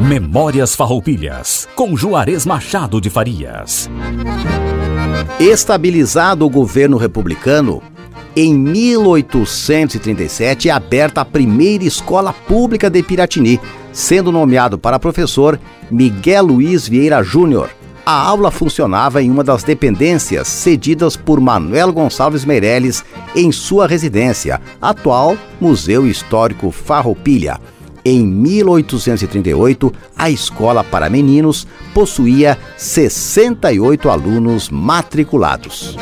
Memórias Farroupilhas, com Juarez Machado de Farias. Estabilizado o governo republicano, em 1837 é aberta a primeira escola pública de Piratini, sendo nomeado para professor Miguel Luiz Vieira Júnior. A aula funcionava em uma das dependências cedidas por Manuel Gonçalves Meirelles em sua residência, atual Museu Histórico Farroupilha. Em 1838, a escola para meninos possuía 68 alunos matriculados.